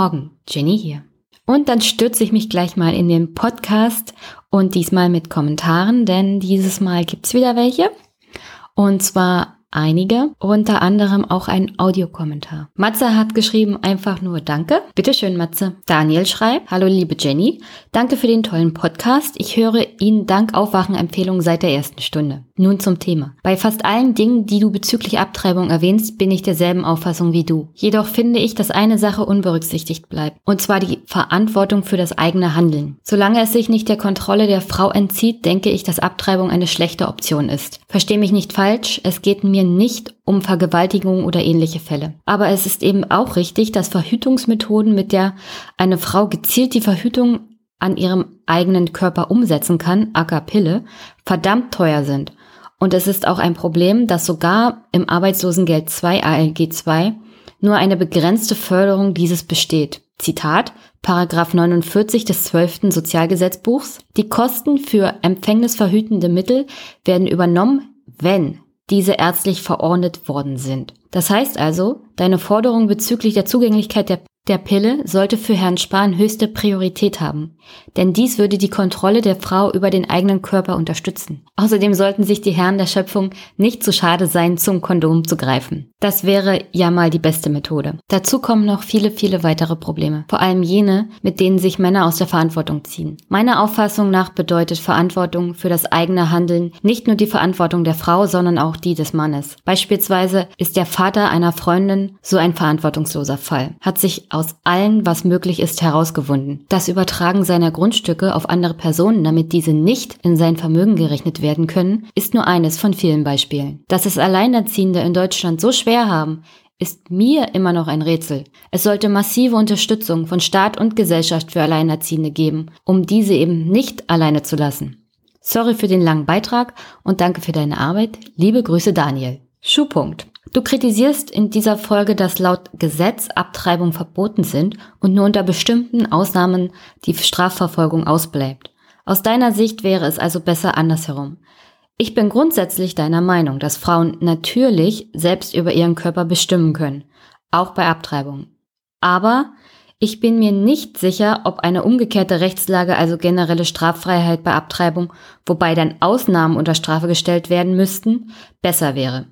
Morgen, Jenny hier. Und dann stürze ich mich gleich mal in den Podcast und diesmal mit Kommentaren, denn dieses Mal gibt's wieder welche. Und zwar einige, unter anderem auch ein Audiokommentar. Matze hat geschrieben einfach nur Danke. Bitteschön, Matze. Daniel schreibt, Hallo liebe Jenny, danke für den tollen Podcast. Ich höre Ihnen dank Aufwachen-Empfehlungen seit der ersten Stunde. Nun zum Thema. Bei fast allen Dingen, die du bezüglich Abtreibung erwähnst, bin ich derselben Auffassung wie du. Jedoch finde ich, dass eine Sache unberücksichtigt bleibt, und zwar die Verantwortung für das eigene Handeln. Solange es sich nicht der Kontrolle der Frau entzieht, denke ich, dass Abtreibung eine schlechte Option ist. Versteh mich nicht falsch, es geht mir nicht um Vergewaltigung oder ähnliche Fälle. Aber es ist eben auch richtig, dass Verhütungsmethoden, mit der eine Frau gezielt die Verhütung an ihrem eigenen Körper umsetzen kann, aka Pille, verdammt teuer sind. Und es ist auch ein Problem, dass sogar im Arbeitslosengeld 2 ALG 2 nur eine begrenzte Förderung dieses besteht. Zitat, Paragraph 49 des 12. Sozialgesetzbuchs. Die Kosten für empfängnisverhütende Mittel werden übernommen, wenn diese ärztlich verordnet worden sind. Das heißt also, deine Forderung bezüglich der Zugänglichkeit der der Pille sollte für Herrn Spahn höchste Priorität haben, denn dies würde die Kontrolle der Frau über den eigenen Körper unterstützen. Außerdem sollten sich die Herren der Schöpfung nicht zu schade sein, zum Kondom zu greifen. Das wäre ja mal die beste Methode. Dazu kommen noch viele, viele weitere Probleme, vor allem jene, mit denen sich Männer aus der Verantwortung ziehen. Meiner Auffassung nach bedeutet Verantwortung für das eigene Handeln nicht nur die Verantwortung der Frau, sondern auch die des Mannes. Beispielsweise ist der Vater einer Freundin so ein verantwortungsloser Fall, hat sich allen, was möglich ist, herausgewunden. Das Übertragen seiner Grundstücke auf andere Personen, damit diese nicht in sein Vermögen gerechnet werden können, ist nur eines von vielen Beispielen. Dass es Alleinerziehende in Deutschland so schwer haben, ist mir immer noch ein Rätsel. Es sollte massive Unterstützung von Staat und Gesellschaft für Alleinerziehende geben, um diese eben nicht alleine zu lassen. Sorry für den langen Beitrag und danke für deine Arbeit. Liebe Grüße Daniel. Schuhpunkt. Du kritisierst in dieser Folge, dass laut Gesetz Abtreibung verboten sind und nur unter bestimmten Ausnahmen die Strafverfolgung ausbleibt. Aus deiner Sicht wäre es also besser andersherum. Ich bin grundsätzlich deiner Meinung, dass Frauen natürlich selbst über ihren Körper bestimmen können, auch bei Abtreibung. Aber ich bin mir nicht sicher, ob eine umgekehrte Rechtslage, also generelle Straffreiheit bei Abtreibung, wobei dann Ausnahmen unter Strafe gestellt werden müssten, besser wäre.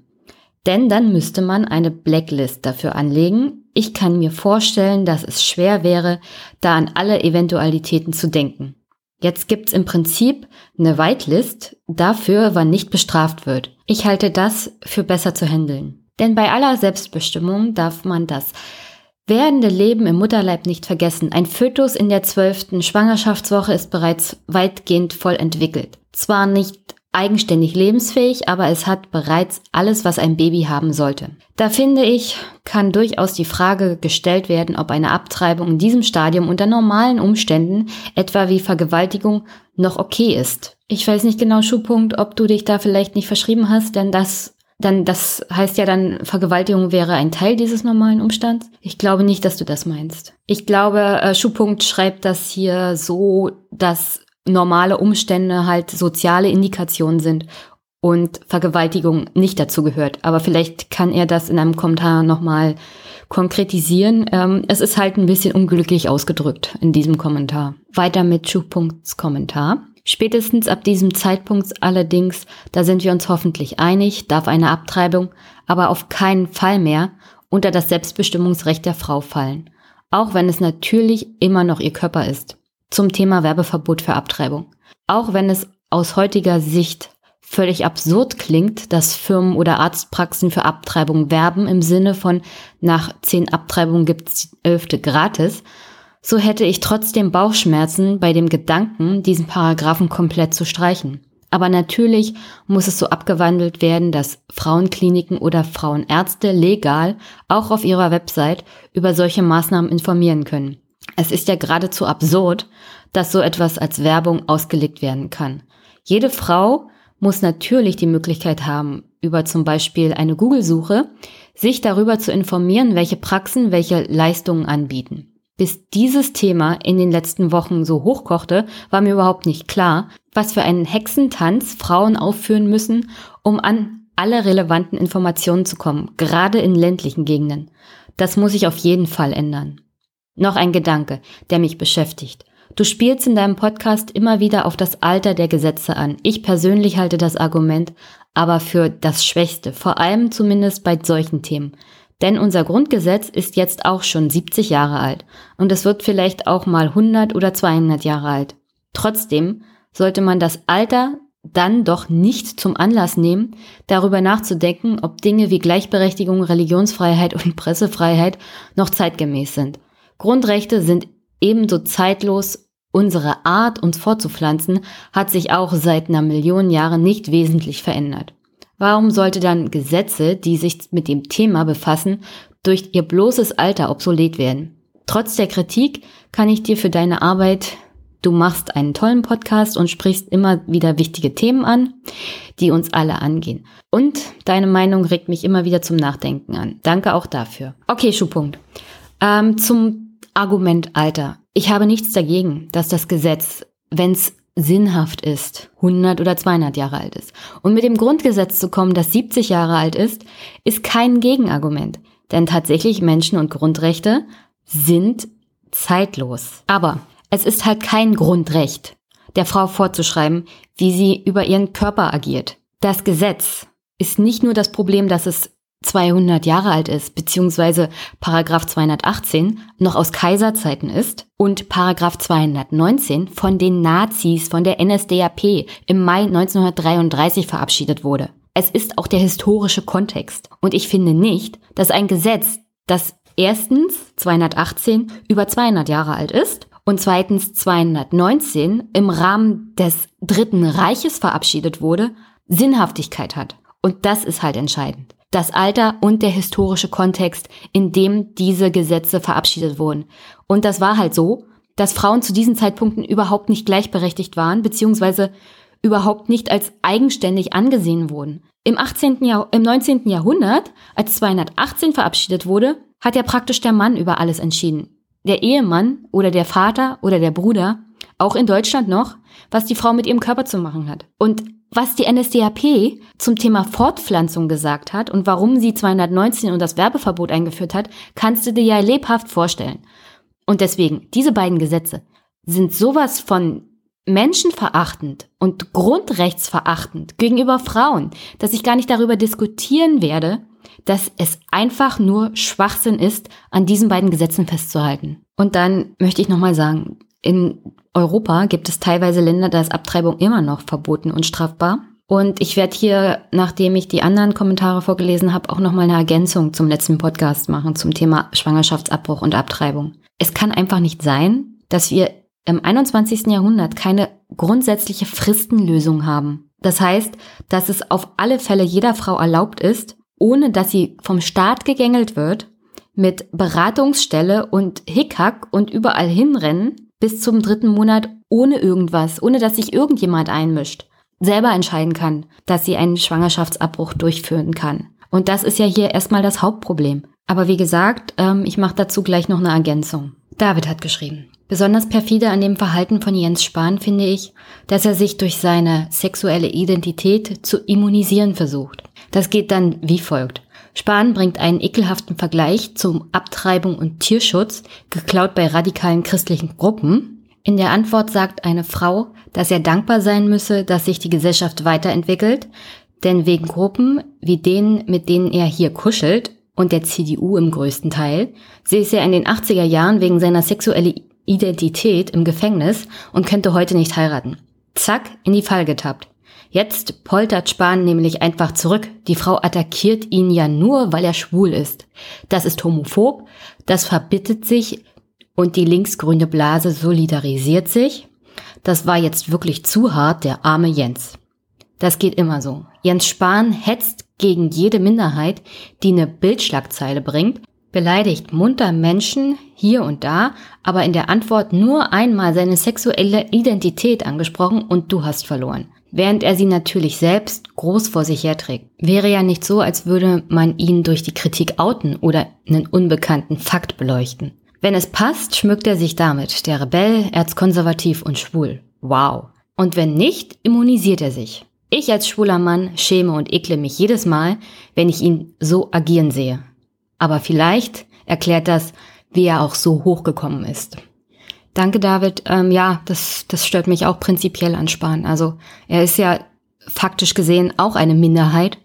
Denn dann müsste man eine Blacklist dafür anlegen. Ich kann mir vorstellen, dass es schwer wäre, da an alle Eventualitäten zu denken. Jetzt gibt's im Prinzip eine Whitelist dafür, wann nicht bestraft wird. Ich halte das für besser zu handeln. Denn bei aller Selbstbestimmung darf man das werdende Leben im Mutterleib nicht vergessen. Ein Fötus in der zwölften Schwangerschaftswoche ist bereits weitgehend voll entwickelt. Zwar nicht eigenständig lebensfähig, aber es hat bereits alles, was ein Baby haben sollte. Da finde ich, kann durchaus die Frage gestellt werden, ob eine Abtreibung in diesem Stadium unter normalen Umständen, etwa wie Vergewaltigung, noch okay ist. Ich weiß nicht genau, Schuhpunkt, ob du dich da vielleicht nicht verschrieben hast, denn das dann das heißt ja dann, Vergewaltigung wäre ein Teil dieses normalen Umstands. Ich glaube nicht, dass du das meinst. Ich glaube, äh, Schuhpunkt schreibt das hier so, dass normale Umstände halt soziale Indikationen sind und Vergewaltigung nicht dazu gehört. Aber vielleicht kann er das in einem Kommentar nochmal konkretisieren. Ähm, es ist halt ein bisschen unglücklich ausgedrückt in diesem Kommentar. Weiter mit Schuhpunkts Kommentar. Spätestens ab diesem Zeitpunkt allerdings, da sind wir uns hoffentlich einig, darf eine Abtreibung aber auf keinen Fall mehr unter das Selbstbestimmungsrecht der Frau fallen. Auch wenn es natürlich immer noch ihr Körper ist zum Thema Werbeverbot für Abtreibung. Auch wenn es aus heutiger Sicht völlig absurd klingt, dass Firmen oder Arztpraxen für Abtreibung werben im Sinne von nach zehn Abtreibungen gibt's die elfte gratis, so hätte ich trotzdem Bauchschmerzen bei dem Gedanken, diesen Paragraphen komplett zu streichen. Aber natürlich muss es so abgewandelt werden, dass Frauenkliniken oder Frauenärzte legal auch auf ihrer Website über solche Maßnahmen informieren können. Es ist ja geradezu absurd, dass so etwas als Werbung ausgelegt werden kann. Jede Frau muss natürlich die Möglichkeit haben, über zum Beispiel eine Google-Suche, sich darüber zu informieren, welche Praxen welche Leistungen anbieten. Bis dieses Thema in den letzten Wochen so hochkochte, war mir überhaupt nicht klar, was für einen Hexentanz Frauen aufführen müssen, um an alle relevanten Informationen zu kommen, gerade in ländlichen Gegenden. Das muss sich auf jeden Fall ändern. Noch ein Gedanke, der mich beschäftigt. Du spielst in deinem Podcast immer wieder auf das Alter der Gesetze an. Ich persönlich halte das Argument aber für das Schwächste, vor allem zumindest bei solchen Themen. Denn unser Grundgesetz ist jetzt auch schon 70 Jahre alt und es wird vielleicht auch mal 100 oder 200 Jahre alt. Trotzdem sollte man das Alter dann doch nicht zum Anlass nehmen, darüber nachzudenken, ob Dinge wie Gleichberechtigung, Religionsfreiheit und Pressefreiheit noch zeitgemäß sind. Grundrechte sind ebenso zeitlos. Unsere Art, uns fortzupflanzen, hat sich auch seit einer Million Jahren nicht wesentlich verändert. Warum sollte dann Gesetze, die sich mit dem Thema befassen, durch ihr bloßes Alter obsolet werden? Trotz der Kritik kann ich dir für deine Arbeit Du machst einen tollen Podcast und sprichst immer wieder wichtige Themen an, die uns alle angehen. Und deine Meinung regt mich immer wieder zum Nachdenken an. Danke auch dafür. Okay, Schuhpunkt. Ähm, zum Argument Alter. Ich habe nichts dagegen, dass das Gesetz, wenn es sinnhaft ist, 100 oder 200 Jahre alt ist. Und mit dem Grundgesetz zu kommen, das 70 Jahre alt ist, ist kein Gegenargument. Denn tatsächlich Menschen und Grundrechte sind zeitlos. Aber es ist halt kein Grundrecht, der Frau vorzuschreiben, wie sie über ihren Körper agiert. Das Gesetz ist nicht nur das Problem, dass es 200 Jahre alt ist, beziehungsweise Paragraph 218 noch aus Kaiserzeiten ist und Paragraph 219 von den Nazis von der NSDAP im Mai 1933 verabschiedet wurde. Es ist auch der historische Kontext. Und ich finde nicht, dass ein Gesetz, das erstens 218 über 200 Jahre alt ist und zweitens 219 im Rahmen des Dritten Reiches verabschiedet wurde, Sinnhaftigkeit hat. Und das ist halt entscheidend. Das Alter und der historische Kontext, in dem diese Gesetze verabschiedet wurden. Und das war halt so, dass Frauen zu diesen Zeitpunkten überhaupt nicht gleichberechtigt waren, beziehungsweise überhaupt nicht als eigenständig angesehen wurden. Im 18. Jahr, im 19. Jahrhundert, als 218 verabschiedet wurde, hat ja praktisch der Mann über alles entschieden der Ehemann oder der Vater oder der Bruder, auch in Deutschland noch, was die Frau mit ihrem Körper zu machen hat. Und was die NSDAP zum Thema Fortpflanzung gesagt hat und warum sie 219 und das Werbeverbot eingeführt hat, kannst du dir ja lebhaft vorstellen. Und deswegen, diese beiden Gesetze sind sowas von menschenverachtend und grundrechtsverachtend gegenüber Frauen, dass ich gar nicht darüber diskutieren werde, dass es einfach nur Schwachsinn ist, an diesen beiden Gesetzen festzuhalten. Und dann möchte ich nochmal sagen, in Europa gibt es teilweise Länder, da ist Abtreibung immer noch verboten und strafbar. Und ich werde hier, nachdem ich die anderen Kommentare vorgelesen habe, auch nochmal eine Ergänzung zum letzten Podcast machen zum Thema Schwangerschaftsabbruch und Abtreibung. Es kann einfach nicht sein, dass wir im 21. Jahrhundert keine grundsätzliche Fristenlösung haben. Das heißt, dass es auf alle Fälle jeder Frau erlaubt ist, ohne dass sie vom Staat gegängelt wird, mit Beratungsstelle und Hickhack und überall hinrennen bis zum dritten Monat ohne irgendwas, ohne dass sich irgendjemand einmischt, selber entscheiden kann, dass sie einen Schwangerschaftsabbruch durchführen kann. Und das ist ja hier erstmal das Hauptproblem. Aber wie gesagt, ähm, ich mache dazu gleich noch eine Ergänzung. David hat geschrieben. Besonders perfide an dem Verhalten von Jens Spahn finde ich, dass er sich durch seine sexuelle Identität zu immunisieren versucht. Das geht dann wie folgt. Spahn bringt einen ekelhaften Vergleich zum Abtreibung und Tierschutz, geklaut bei radikalen christlichen Gruppen. In der Antwort sagt eine Frau, dass er dankbar sein müsse, dass sich die Gesellschaft weiterentwickelt, denn wegen Gruppen wie denen, mit denen er hier kuschelt, und der CDU im größten Teil, säße er in den 80er Jahren wegen seiner sexuellen Identität im Gefängnis und könnte heute nicht heiraten. Zack, in die Fall getappt. Jetzt poltert Spahn nämlich einfach zurück. Die Frau attackiert ihn ja nur, weil er schwul ist. Das ist homophob, das verbittet sich und die linksgrüne Blase solidarisiert sich. Das war jetzt wirklich zu hart, der arme Jens. Das geht immer so. Jens Spahn hetzt gegen jede Minderheit, die eine Bildschlagzeile bringt, beleidigt munter Menschen hier und da, aber in der Antwort nur einmal seine sexuelle Identität angesprochen und du hast verloren während er sie natürlich selbst groß vor sich herträgt. Wäre ja nicht so, als würde man ihn durch die Kritik outen oder einen unbekannten Fakt beleuchten. Wenn es passt, schmückt er sich damit, der Rebell, erzkonservativ und schwul. Wow. Und wenn nicht, immunisiert er sich. Ich als schwuler Mann schäme und ekle mich jedes Mal, wenn ich ihn so agieren sehe. Aber vielleicht erklärt das, wie er auch so hochgekommen ist. Danke, David. Ähm, ja, das, das stört mich auch prinzipiell an Spahn. Also er ist ja faktisch gesehen auch eine Minderheit.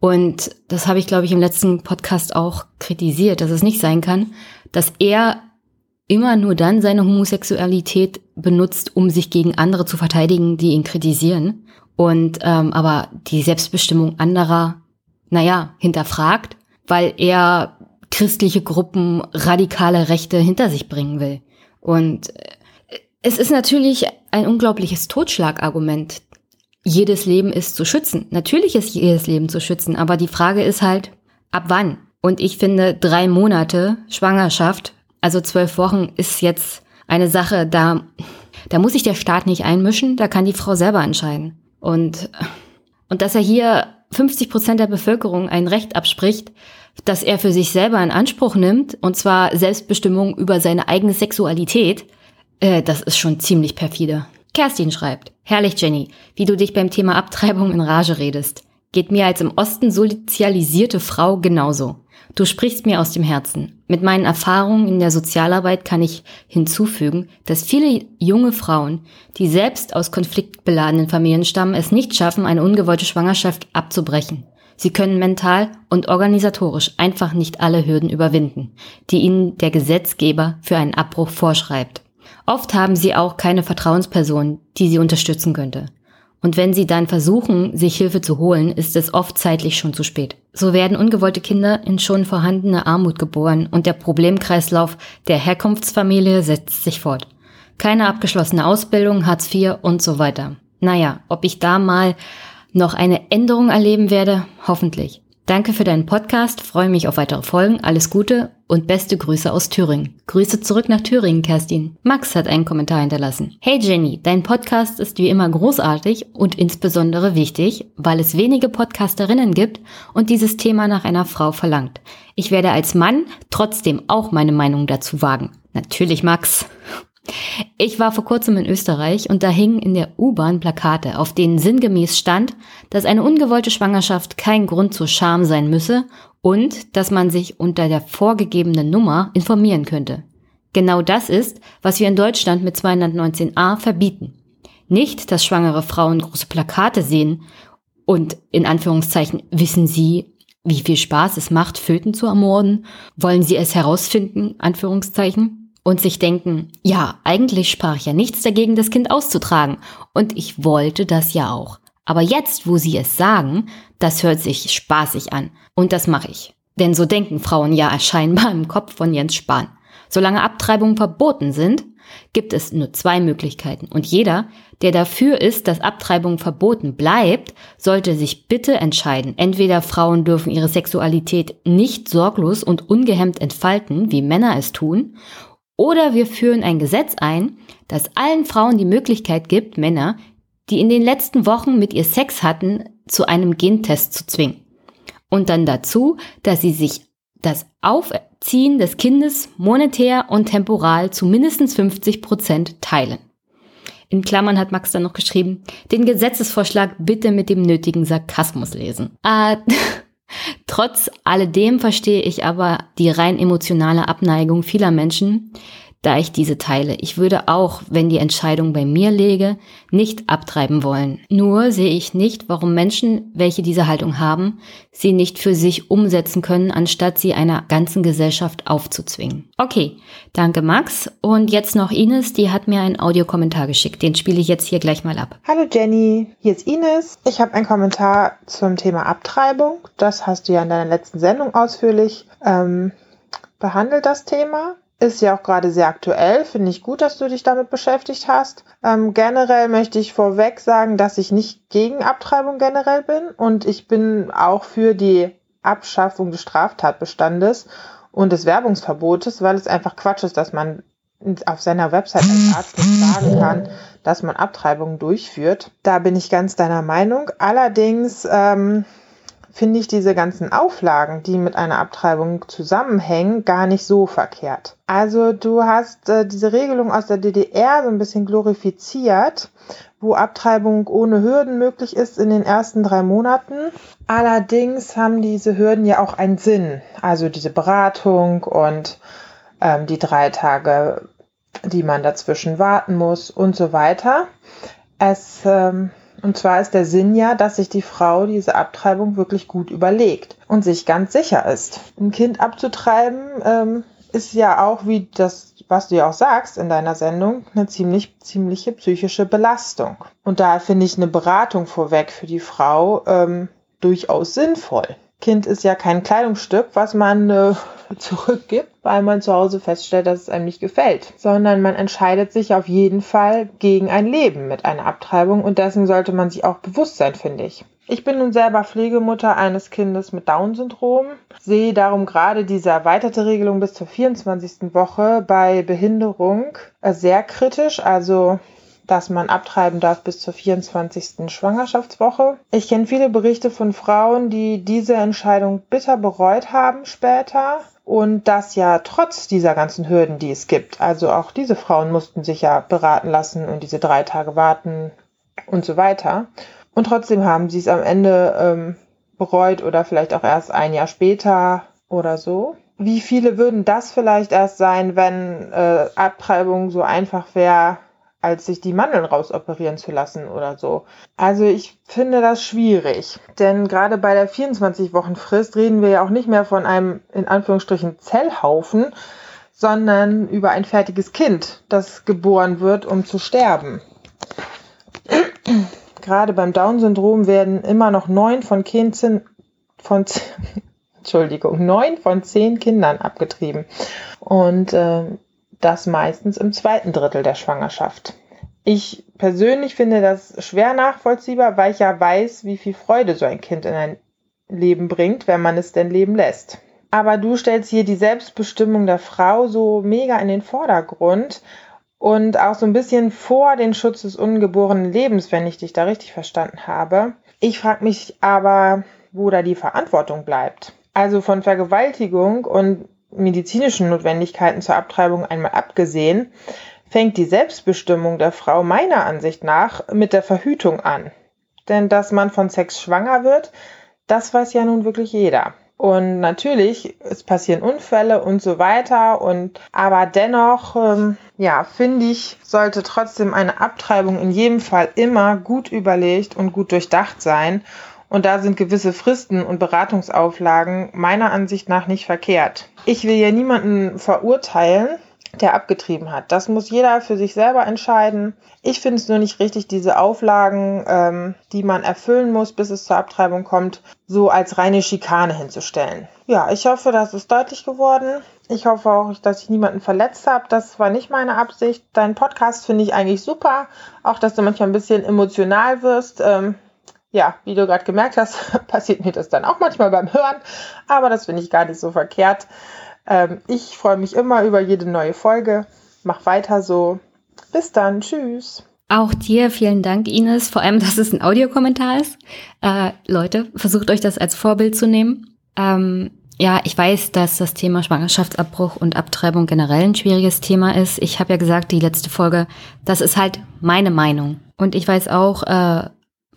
Und das habe ich, glaube ich, im letzten Podcast auch kritisiert, dass es nicht sein kann, dass er immer nur dann seine Homosexualität benutzt, um sich gegen andere zu verteidigen, die ihn kritisieren. Und ähm, aber die Selbstbestimmung anderer, naja, hinterfragt, weil er christliche Gruppen radikale Rechte hinter sich bringen will. Und äh, es ist natürlich ein unglaubliches Totschlagargument. Jedes Leben ist zu schützen. Natürlich ist jedes Leben zu schützen, aber die Frage ist halt, ab wann? Und ich finde, drei Monate Schwangerschaft, also zwölf Wochen, ist jetzt eine Sache, da, da muss sich der Staat nicht einmischen, da kann die Frau selber entscheiden. Und, und dass er hier 50 Prozent der Bevölkerung ein Recht abspricht, dass er für sich selber in Anspruch nimmt, und zwar Selbstbestimmung über seine eigene Sexualität, äh, das ist schon ziemlich perfide. Kerstin schreibt, Herrlich, Jenny, wie du dich beim Thema Abtreibung in Rage redest. Geht mir als im Osten sozialisierte Frau genauso. Du sprichst mir aus dem Herzen. Mit meinen Erfahrungen in der Sozialarbeit kann ich hinzufügen, dass viele junge Frauen, die selbst aus konfliktbeladenen Familien stammen, es nicht schaffen, eine ungewollte Schwangerschaft abzubrechen. Sie können mental und organisatorisch einfach nicht alle Hürden überwinden, die ihnen der Gesetzgeber für einen Abbruch vorschreibt. Oft haben sie auch keine Vertrauensperson, die sie unterstützen könnte. Und wenn sie dann versuchen, sich Hilfe zu holen, ist es oft zeitlich schon zu spät. So werden ungewollte Kinder in schon vorhandene Armut geboren und der Problemkreislauf der Herkunftsfamilie setzt sich fort. Keine abgeschlossene Ausbildung, Hartz IV und so weiter. Naja, ob ich da mal noch eine Änderung erleben werde? Hoffentlich. Danke für deinen Podcast, freue mich auf weitere Folgen, alles Gute und beste Grüße aus Thüringen. Grüße zurück nach Thüringen, Kerstin. Max hat einen Kommentar hinterlassen. Hey Jenny, dein Podcast ist wie immer großartig und insbesondere wichtig, weil es wenige Podcasterinnen gibt und dieses Thema nach einer Frau verlangt. Ich werde als Mann trotzdem auch meine Meinung dazu wagen. Natürlich, Max. Ich war vor kurzem in Österreich und da hingen in der U-Bahn Plakate, auf denen sinngemäß stand, dass eine ungewollte Schwangerschaft kein Grund zur Scham sein müsse und dass man sich unter der vorgegebenen Nummer informieren könnte. Genau das ist, was wir in Deutschland mit 219a verbieten. Nicht, dass schwangere Frauen große Plakate sehen und in Anführungszeichen wissen sie, wie viel Spaß es macht, Föten zu ermorden, wollen sie es herausfinden, Anführungszeichen und sich denken, ja, eigentlich sprach ja nichts dagegen, das Kind auszutragen. Und ich wollte das ja auch. Aber jetzt, wo sie es sagen, das hört sich spaßig an. Und das mache ich. Denn so denken Frauen ja scheinbar im Kopf von Jens Spahn. Solange Abtreibungen verboten sind, gibt es nur zwei Möglichkeiten. Und jeder, der dafür ist, dass Abtreibung verboten bleibt, sollte sich bitte entscheiden. Entweder Frauen dürfen ihre Sexualität nicht sorglos und ungehemmt entfalten, wie Männer es tun, oder wir führen ein Gesetz ein, das allen Frauen die Möglichkeit gibt, Männer, die in den letzten Wochen mit ihr Sex hatten, zu einem Gentest zu zwingen. Und dann dazu, dass sie sich das Aufziehen des Kindes monetär und temporal zu mindestens 50 Prozent teilen. In Klammern hat Max dann noch geschrieben, den Gesetzesvorschlag bitte mit dem nötigen Sarkasmus lesen. Äh, Trotz alledem verstehe ich aber die rein emotionale Abneigung vieler Menschen, da ich diese teile. Ich würde auch, wenn die Entscheidung bei mir läge, nicht abtreiben wollen. Nur sehe ich nicht, warum Menschen, welche diese Haltung haben, sie nicht für sich umsetzen können, anstatt sie einer ganzen Gesellschaft aufzuzwingen. Okay, danke Max. Und jetzt noch Ines, die hat mir einen Audiokommentar geschickt. Den spiele ich jetzt hier gleich mal ab. Hallo Jenny, hier ist Ines. Ich habe einen Kommentar zum Thema Abtreibung. Das hast du ja in deiner letzten Sendung ausführlich ähm, behandelt, das Thema. Ist ja auch gerade sehr aktuell. Finde ich gut, dass du dich damit beschäftigt hast. Ähm, generell möchte ich vorweg sagen, dass ich nicht gegen Abtreibung generell bin und ich bin auch für die Abschaffung des Straftatbestandes und des Werbungsverbotes, weil es einfach Quatsch ist, dass man auf seiner Website als Arzt nicht sagen kann, dass man Abtreibungen durchführt. Da bin ich ganz deiner Meinung. Allerdings ähm, finde ich diese ganzen Auflagen, die mit einer Abtreibung zusammenhängen, gar nicht so verkehrt. Also du hast äh, diese Regelung aus der DDR so ein bisschen glorifiziert, wo Abtreibung ohne Hürden möglich ist in den ersten drei Monaten. Allerdings haben diese Hürden ja auch einen Sinn, also diese Beratung und ähm, die drei Tage, die man dazwischen warten muss und so weiter. Es, ähm, und zwar ist der Sinn ja, dass sich die Frau diese Abtreibung wirklich gut überlegt und sich ganz sicher ist. Ein Kind abzutreiben ähm, ist ja auch, wie das, was du ja auch sagst in deiner Sendung, eine ziemlich, ziemliche psychische Belastung. Und da finde ich eine Beratung vorweg für die Frau ähm, durchaus sinnvoll. Kind ist ja kein Kleidungsstück, was man äh, zurückgibt, weil man zu Hause feststellt, dass es einem nicht gefällt, sondern man entscheidet sich auf jeden Fall gegen ein Leben mit einer Abtreibung und dessen sollte man sich auch bewusst sein, finde ich. Ich bin nun selber Pflegemutter eines Kindes mit Down-Syndrom, sehe darum gerade diese erweiterte Regelung bis zur 24. Woche bei Behinderung äh, sehr kritisch. Also dass man abtreiben darf bis zur 24. Schwangerschaftswoche. Ich kenne viele Berichte von Frauen, die diese Entscheidung bitter bereut haben später. Und das ja trotz dieser ganzen Hürden, die es gibt. Also auch diese Frauen mussten sich ja beraten lassen und diese drei Tage warten und so weiter. Und trotzdem haben sie es am Ende ähm, bereut oder vielleicht auch erst ein Jahr später oder so. Wie viele würden das vielleicht erst sein, wenn äh, Abtreibung so einfach wäre, als sich die Mandeln rausoperieren zu lassen oder so. Also ich finde das schwierig, denn gerade bei der 24-Wochen-Frist reden wir ja auch nicht mehr von einem in Anführungsstrichen Zellhaufen, sondern über ein fertiges Kind, das geboren wird, um zu sterben. gerade beim Down-Syndrom werden immer noch neun von von Entschuldigung, neun von zehn Kindern abgetrieben. Und äh, das meistens im zweiten Drittel der Schwangerschaft. Ich persönlich finde das schwer nachvollziehbar, weil ich ja weiß, wie viel Freude so ein Kind in ein Leben bringt, wenn man es denn leben lässt. Aber du stellst hier die Selbstbestimmung der Frau so mega in den Vordergrund und auch so ein bisschen vor den Schutz des ungeborenen Lebens, wenn ich dich da richtig verstanden habe. Ich frage mich aber, wo da die Verantwortung bleibt. Also von Vergewaltigung und medizinischen Notwendigkeiten zur Abtreibung einmal abgesehen, fängt die Selbstbestimmung der Frau meiner Ansicht nach mit der Verhütung an. Denn dass man von Sex schwanger wird, das weiß ja nun wirklich jeder. Und natürlich, es passieren Unfälle und so weiter. Und aber dennoch, ähm, ja, finde ich, sollte trotzdem eine Abtreibung in jedem Fall immer gut überlegt und gut durchdacht sein. Und da sind gewisse Fristen und Beratungsauflagen meiner Ansicht nach nicht verkehrt. Ich will ja niemanden verurteilen, der abgetrieben hat. Das muss jeder für sich selber entscheiden. Ich finde es nur nicht richtig, diese Auflagen, ähm, die man erfüllen muss, bis es zur Abtreibung kommt, so als reine Schikane hinzustellen. Ja, ich hoffe, das ist deutlich geworden. Ich hoffe auch, dass ich niemanden verletzt habe. Das war nicht meine Absicht. Dein Podcast finde ich eigentlich super. Auch, dass du manchmal ein bisschen emotional wirst. Ähm, ja, wie du gerade gemerkt hast, passiert mir das dann auch manchmal beim Hören, aber das finde ich gar nicht so verkehrt. Ähm, ich freue mich immer über jede neue Folge. Mach weiter so. Bis dann. Tschüss. Auch dir vielen Dank, Ines, vor allem, dass es ein Audiokommentar ist. Äh, Leute, versucht euch das als Vorbild zu nehmen. Ähm, ja, ich weiß, dass das Thema Schwangerschaftsabbruch und Abtreibung generell ein schwieriges Thema ist. Ich habe ja gesagt, die letzte Folge, das ist halt meine Meinung. Und ich weiß auch, äh,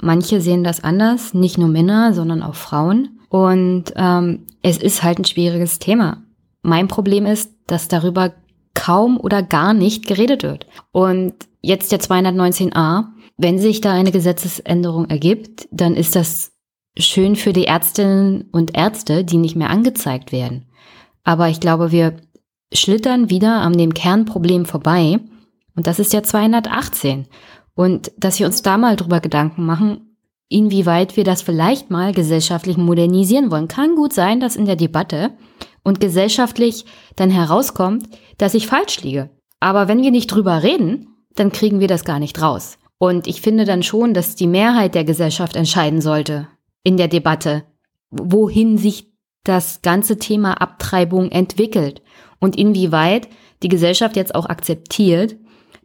Manche sehen das anders, nicht nur Männer, sondern auch Frauen. Und ähm, es ist halt ein schwieriges Thema. Mein Problem ist, dass darüber kaum oder gar nicht geredet wird. Und jetzt der 219a, wenn sich da eine Gesetzesänderung ergibt, dann ist das schön für die Ärztinnen und Ärzte, die nicht mehr angezeigt werden. Aber ich glaube, wir schlittern wieder an dem Kernproblem vorbei. Und das ist der 218. Und dass wir uns da mal drüber Gedanken machen, inwieweit wir das vielleicht mal gesellschaftlich modernisieren wollen. Kann gut sein, dass in der Debatte und gesellschaftlich dann herauskommt, dass ich falsch liege. Aber wenn wir nicht drüber reden, dann kriegen wir das gar nicht raus. Und ich finde dann schon, dass die Mehrheit der Gesellschaft entscheiden sollte in der Debatte, wohin sich das ganze Thema Abtreibung entwickelt und inwieweit die Gesellschaft jetzt auch akzeptiert,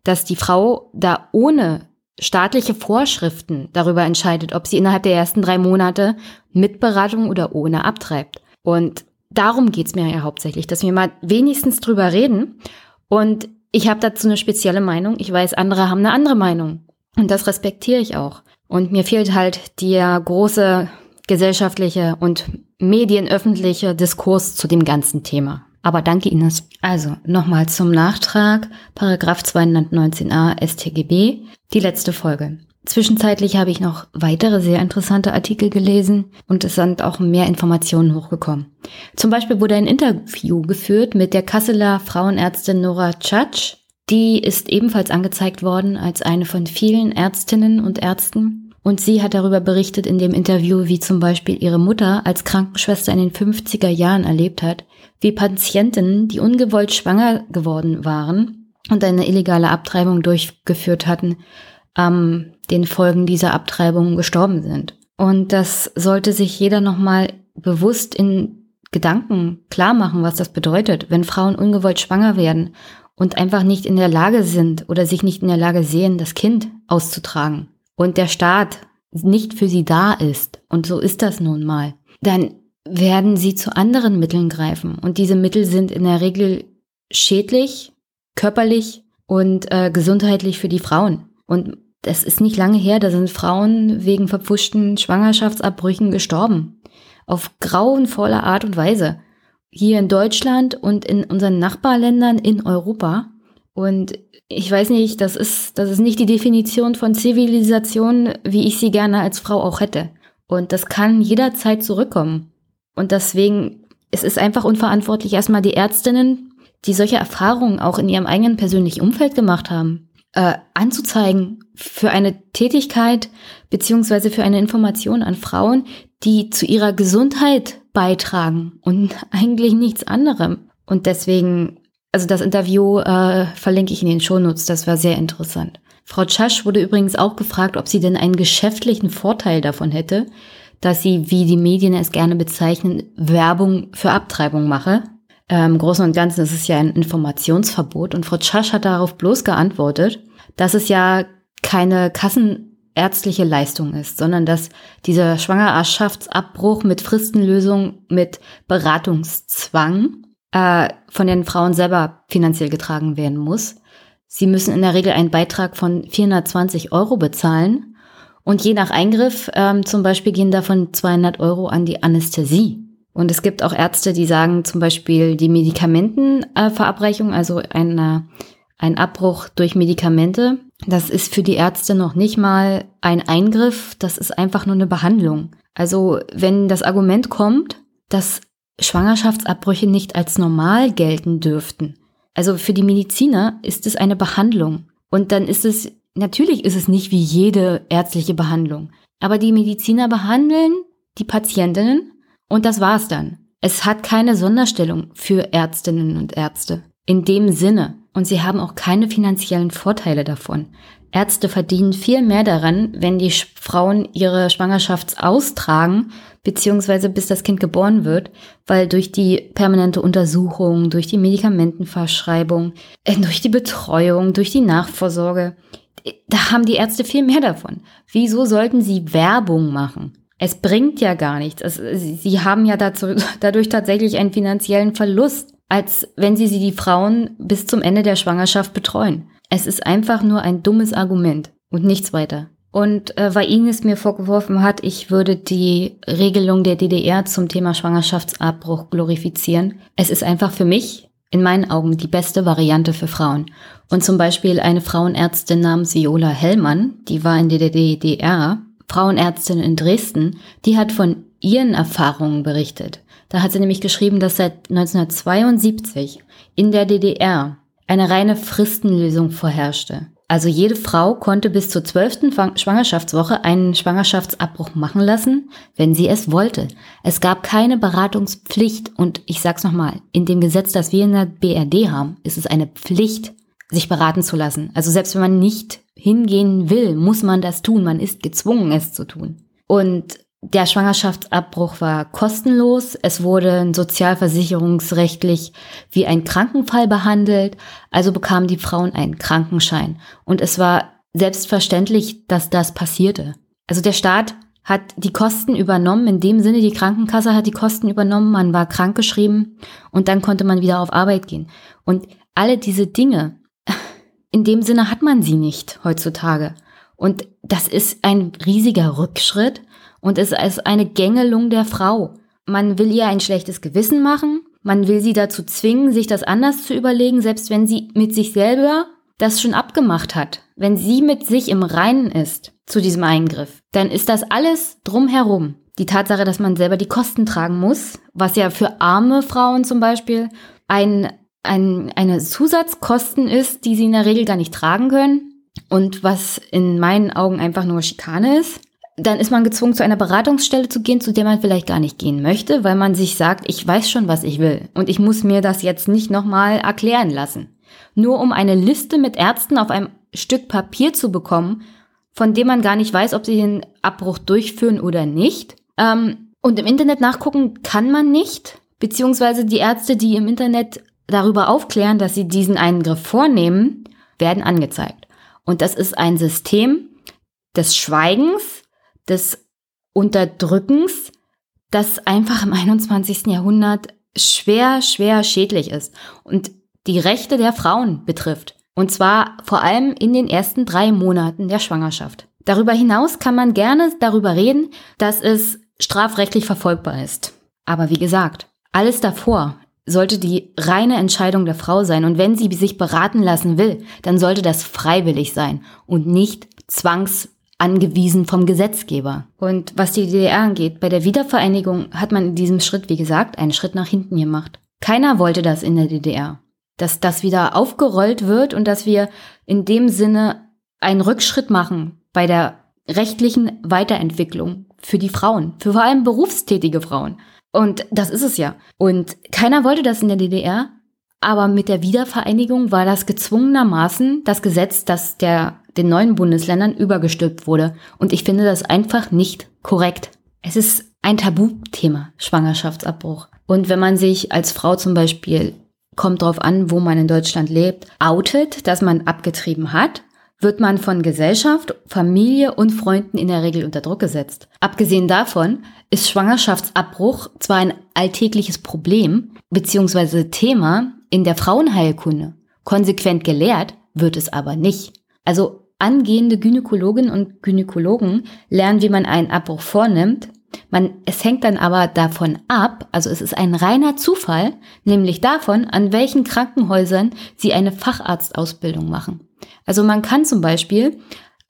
dass die Frau da ohne staatliche Vorschriften darüber entscheidet, ob sie innerhalb der ersten drei Monate mit Beratung oder ohne abtreibt. Und darum geht's mir ja hauptsächlich, dass wir mal wenigstens drüber reden. Und ich habe dazu eine spezielle Meinung. Ich weiß, andere haben eine andere Meinung. Und das respektiere ich auch. Und mir fehlt halt der große gesellschaftliche und medienöffentliche Diskurs zu dem ganzen Thema. Aber danke Ines. Also nochmal zum Nachtrag, Paragraph 219a StGB, die letzte Folge. Zwischenzeitlich habe ich noch weitere sehr interessante Artikel gelesen und es sind auch mehr Informationen hochgekommen. Zum Beispiel wurde ein Interview geführt mit der Kasseler Frauenärztin Nora Tschatsch. Die ist ebenfalls angezeigt worden als eine von vielen Ärztinnen und Ärzten. Und sie hat darüber berichtet in dem Interview, wie zum Beispiel ihre Mutter als Krankenschwester in den 50er Jahren erlebt hat, wie Patientinnen, die ungewollt schwanger geworden waren und eine illegale Abtreibung durchgeführt hatten, ähm, den Folgen dieser Abtreibung gestorben sind. Und das sollte sich jeder nochmal bewusst in Gedanken klar machen, was das bedeutet, wenn Frauen ungewollt schwanger werden und einfach nicht in der Lage sind oder sich nicht in der Lage sehen, das Kind auszutragen und der Staat nicht für sie da ist, und so ist das nun mal, dann werden sie zu anderen Mitteln greifen. Und diese Mittel sind in der Regel schädlich, körperlich und äh, gesundheitlich für die Frauen. Und das ist nicht lange her, da sind Frauen wegen verpfuschten Schwangerschaftsabbrüchen gestorben. Auf grauenvolle Art und Weise. Hier in Deutschland und in unseren Nachbarländern in Europa. Und ich weiß nicht, das ist, das ist nicht die Definition von Zivilisation, wie ich sie gerne als Frau auch hätte. Und das kann jederzeit zurückkommen. Und deswegen, es ist einfach unverantwortlich, erstmal die Ärztinnen, die solche Erfahrungen auch in ihrem eigenen persönlichen Umfeld gemacht haben, äh, anzuzeigen für eine Tätigkeit beziehungsweise für eine Information an Frauen, die zu ihrer Gesundheit beitragen und eigentlich nichts anderem. Und deswegen, also das Interview äh, verlinke ich in den Shownotes, das war sehr interessant. Frau Tschasch wurde übrigens auch gefragt, ob sie denn einen geschäftlichen Vorteil davon hätte, dass sie, wie die Medien es gerne bezeichnen, Werbung für Abtreibung mache. Ähm, Großen und Ganzen ist es ja ein Informationsverbot und Frau Tschasch hat darauf bloß geantwortet, dass es ja keine kassenärztliche Leistung ist, sondern dass dieser Schwangerschaftsabbruch mit Fristenlösung, mit Beratungszwang äh, von den Frauen selber finanziell getragen werden muss. Sie müssen in der Regel einen Beitrag von 420 Euro bezahlen und je nach Eingriff ähm, zum Beispiel gehen davon 200 Euro an die Anästhesie. Und es gibt auch Ärzte, die sagen zum Beispiel die Medikamentenverabreichung, äh, also eine, ein Abbruch durch Medikamente, das ist für die Ärzte noch nicht mal ein Eingriff, das ist einfach nur eine Behandlung. Also wenn das Argument kommt, dass Schwangerschaftsabbrüche nicht als normal gelten dürften, also für die Mediziner ist es eine Behandlung. Und dann ist es, natürlich ist es nicht wie jede ärztliche Behandlung, aber die Mediziner behandeln die Patientinnen und das war's dann. Es hat keine Sonderstellung für Ärztinnen und Ärzte. In dem Sinne. Und sie haben auch keine finanziellen Vorteile davon. Ärzte verdienen viel mehr daran, wenn die Frauen ihre Schwangerschaft austragen, beziehungsweise bis das Kind geboren wird, weil durch die permanente Untersuchung, durch die Medikamentenverschreibung, äh, durch die Betreuung, durch die Nachvorsorge, da haben die Ärzte viel mehr davon. Wieso sollten sie Werbung machen? Es bringt ja gar nichts. Es, sie haben ja dazu, dadurch tatsächlich einen finanziellen Verlust, als wenn sie sie die Frauen bis zum Ende der Schwangerschaft betreuen. Es ist einfach nur ein dummes Argument und nichts weiter. Und äh, weil Ines mir vorgeworfen hat, ich würde die Regelung der DDR zum Thema Schwangerschaftsabbruch glorifizieren. Es ist einfach für mich in meinen Augen die beste Variante für Frauen. Und zum Beispiel eine Frauenärztin namens Viola Hellmann, die war in der DDR Frauenärztin in Dresden, die hat von ihren Erfahrungen berichtet. Da hat sie nämlich geschrieben, dass seit 1972 in der DDR eine reine Fristenlösung vorherrschte. Also jede Frau konnte bis zur zwölften Schwangerschaftswoche einen Schwangerschaftsabbruch machen lassen, wenn sie es wollte. Es gab keine Beratungspflicht und ich sag's nochmal, in dem Gesetz, das wir in der BRD haben, ist es eine Pflicht, sich beraten zu lassen. Also selbst wenn man nicht hingehen will, muss man das tun. Man ist gezwungen, es zu tun. Und der Schwangerschaftsabbruch war kostenlos. Es wurde sozialversicherungsrechtlich wie ein Krankenfall behandelt. Also bekamen die Frauen einen Krankenschein. Und es war selbstverständlich, dass das passierte. Also der Staat hat die Kosten übernommen. In dem Sinne, die Krankenkasse hat die Kosten übernommen. Man war krankgeschrieben und dann konnte man wieder auf Arbeit gehen. Und alle diese Dinge in dem Sinne hat man sie nicht heutzutage. Und das ist ein riesiger Rückschritt und es ist eine Gängelung der Frau. Man will ihr ein schlechtes Gewissen machen, man will sie dazu zwingen, sich das anders zu überlegen, selbst wenn sie mit sich selber das schon abgemacht hat. Wenn sie mit sich im Reinen ist zu diesem Eingriff, dann ist das alles drumherum. Die Tatsache, dass man selber die Kosten tragen muss, was ja für arme Frauen zum Beispiel ein, ein, eine Zusatzkosten ist, die sie in der Regel gar nicht tragen können und was in meinen Augen einfach nur Schikane ist dann ist man gezwungen, zu einer Beratungsstelle zu gehen, zu der man vielleicht gar nicht gehen möchte, weil man sich sagt, ich weiß schon, was ich will und ich muss mir das jetzt nicht nochmal erklären lassen. Nur um eine Liste mit Ärzten auf einem Stück Papier zu bekommen, von dem man gar nicht weiß, ob sie den Abbruch durchführen oder nicht. Ähm, und im Internet nachgucken kann man nicht, beziehungsweise die Ärzte, die im Internet darüber aufklären, dass sie diesen Eingriff vornehmen, werden angezeigt. Und das ist ein System des Schweigens, des Unterdrückens, das einfach im 21. Jahrhundert schwer, schwer schädlich ist und die Rechte der Frauen betrifft. Und zwar vor allem in den ersten drei Monaten der Schwangerschaft. Darüber hinaus kann man gerne darüber reden, dass es strafrechtlich verfolgbar ist. Aber wie gesagt, alles davor sollte die reine Entscheidung der Frau sein. Und wenn sie sich beraten lassen will, dann sollte das freiwillig sein und nicht zwangs angewiesen vom Gesetzgeber. Und was die DDR angeht, bei der Wiedervereinigung hat man in diesem Schritt, wie gesagt, einen Schritt nach hinten gemacht. Keiner wollte das in der DDR. Dass das wieder aufgerollt wird und dass wir in dem Sinne einen Rückschritt machen bei der rechtlichen Weiterentwicklung für die Frauen, für vor allem berufstätige Frauen. Und das ist es ja. Und keiner wollte das in der DDR, aber mit der Wiedervereinigung war das gezwungenermaßen das Gesetz, das der den neuen Bundesländern übergestülpt wurde. Und ich finde das einfach nicht korrekt. Es ist ein Tabuthema, Schwangerschaftsabbruch. Und wenn man sich als Frau zum Beispiel, kommt drauf an, wo man in Deutschland lebt, outet, dass man abgetrieben hat, wird man von Gesellschaft, Familie und Freunden in der Regel unter Druck gesetzt. Abgesehen davon ist Schwangerschaftsabbruch zwar ein alltägliches Problem bzw. Thema in der Frauenheilkunde. Konsequent gelehrt wird es aber nicht. Also angehende Gynäkologinnen und Gynäkologen lernen, wie man einen Abbruch vornimmt. Man, es hängt dann aber davon ab, also es ist ein reiner Zufall, nämlich davon, an welchen Krankenhäusern sie eine Facharztausbildung machen. Also man kann zum Beispiel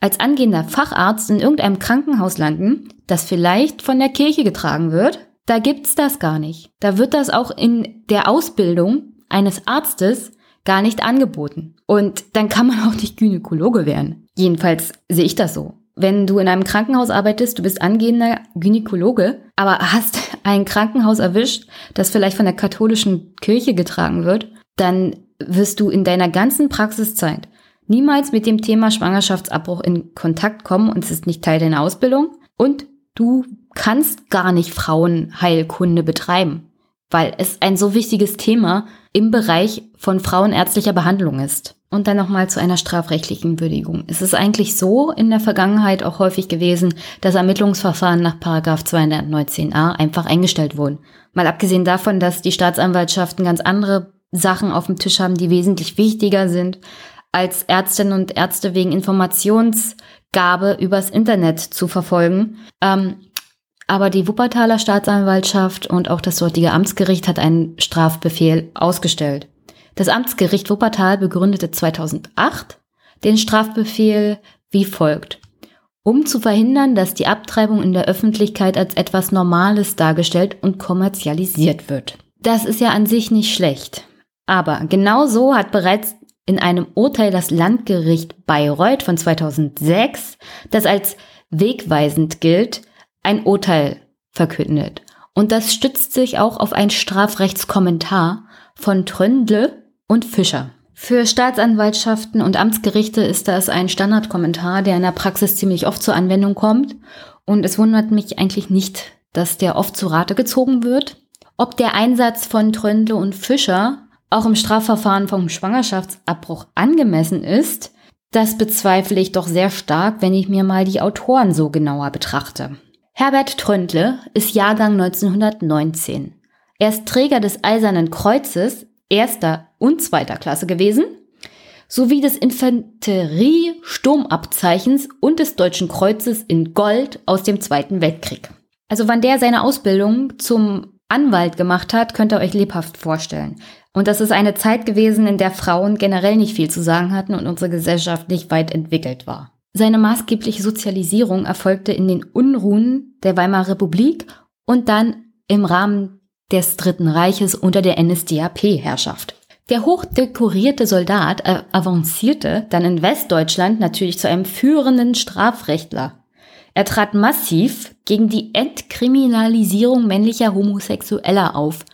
als angehender Facharzt in irgendeinem Krankenhaus landen, das vielleicht von der Kirche getragen wird. Da gibt's das gar nicht. Da wird das auch in der Ausbildung eines Arztes gar nicht angeboten. Und dann kann man auch nicht Gynäkologe werden. Jedenfalls sehe ich das so. Wenn du in einem Krankenhaus arbeitest, du bist angehender Gynäkologe, aber hast ein Krankenhaus erwischt, das vielleicht von der katholischen Kirche getragen wird, dann wirst du in deiner ganzen Praxiszeit niemals mit dem Thema Schwangerschaftsabbruch in Kontakt kommen und es ist nicht Teil deiner Ausbildung und du kannst gar nicht Frauenheilkunde betreiben, weil es ein so wichtiges Thema im Bereich von frauenärztlicher Behandlung ist. Und dann nochmal zu einer strafrechtlichen Würdigung. Es ist eigentlich so in der Vergangenheit auch häufig gewesen, dass Ermittlungsverfahren nach 219a einfach eingestellt wurden. Mal abgesehen davon, dass die Staatsanwaltschaften ganz andere Sachen auf dem Tisch haben, die wesentlich wichtiger sind, als Ärztinnen und Ärzte wegen Informationsgabe übers Internet zu verfolgen. Ähm, aber die Wuppertaler Staatsanwaltschaft und auch das dortige Amtsgericht hat einen Strafbefehl ausgestellt. Das Amtsgericht Wuppertal begründete 2008 den Strafbefehl wie folgt. Um zu verhindern, dass die Abtreibung in der Öffentlichkeit als etwas Normales dargestellt und kommerzialisiert wird. Das ist ja an sich nicht schlecht. Aber genau so hat bereits in einem Urteil das Landgericht Bayreuth von 2006, das als wegweisend gilt, ein Urteil verkündet. Und das stützt sich auch auf ein Strafrechtskommentar von Tröndle und Fischer. Für Staatsanwaltschaften und Amtsgerichte ist das ein Standardkommentar, der in der Praxis ziemlich oft zur Anwendung kommt. Und es wundert mich eigentlich nicht, dass der oft zu Rate gezogen wird. Ob der Einsatz von Tröndle und Fischer auch im Strafverfahren vom Schwangerschaftsabbruch angemessen ist, das bezweifle ich doch sehr stark, wenn ich mir mal die Autoren so genauer betrachte. Herbert Tröndle ist Jahrgang 1919. Er ist Träger des Eisernen Kreuzes erster und zweiter Klasse gewesen, sowie des Infanterie-Sturmabzeichens und des Deutschen Kreuzes in Gold aus dem Zweiten Weltkrieg. Also wann der seine Ausbildung zum Anwalt gemacht hat, könnt ihr euch lebhaft vorstellen. Und das ist eine Zeit gewesen, in der Frauen generell nicht viel zu sagen hatten und unsere Gesellschaft nicht weit entwickelt war. Seine maßgebliche Sozialisierung erfolgte in den Unruhen der Weimarer Republik und dann im Rahmen des Dritten Reiches unter der NSDAP-Herrschaft. Der hochdekorierte Soldat avancierte dann in Westdeutschland natürlich zu einem führenden Strafrechtler. Er trat massiv gegen die Entkriminalisierung männlicher Homosexueller auf.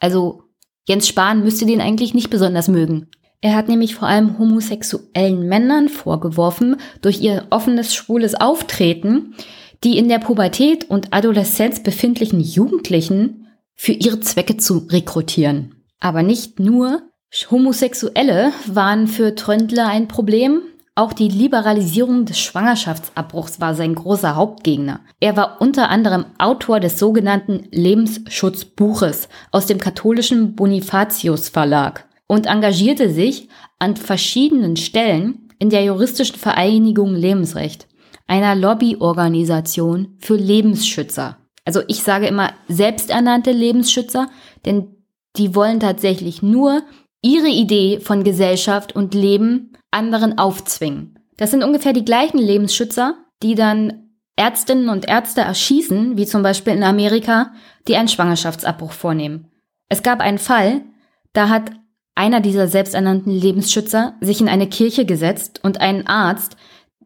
Also Jens Spahn müsste den eigentlich nicht besonders mögen. Er hat nämlich vor allem homosexuellen Männern vorgeworfen, durch ihr offenes schwules Auftreten, die in der Pubertät und Adoleszenz befindlichen Jugendlichen für ihre Zwecke zu rekrutieren. Aber nicht nur Homosexuelle waren für Tröndler ein Problem, auch die Liberalisierung des Schwangerschaftsabbruchs war sein großer Hauptgegner. Er war unter anderem Autor des sogenannten Lebensschutzbuches aus dem katholischen Bonifatius Verlag und engagierte sich an verschiedenen Stellen in der juristischen Vereinigung Lebensrecht, einer Lobbyorganisation für Lebensschützer. Also ich sage immer selbsternannte Lebensschützer, denn die wollen tatsächlich nur ihre Idee von Gesellschaft und Leben anderen aufzwingen. Das sind ungefähr die gleichen Lebensschützer, die dann Ärztinnen und Ärzte erschießen, wie zum Beispiel in Amerika, die einen Schwangerschaftsabbruch vornehmen. Es gab einen Fall, da hat einer dieser selbsternannten Lebensschützer sich in eine Kirche gesetzt und einen Arzt,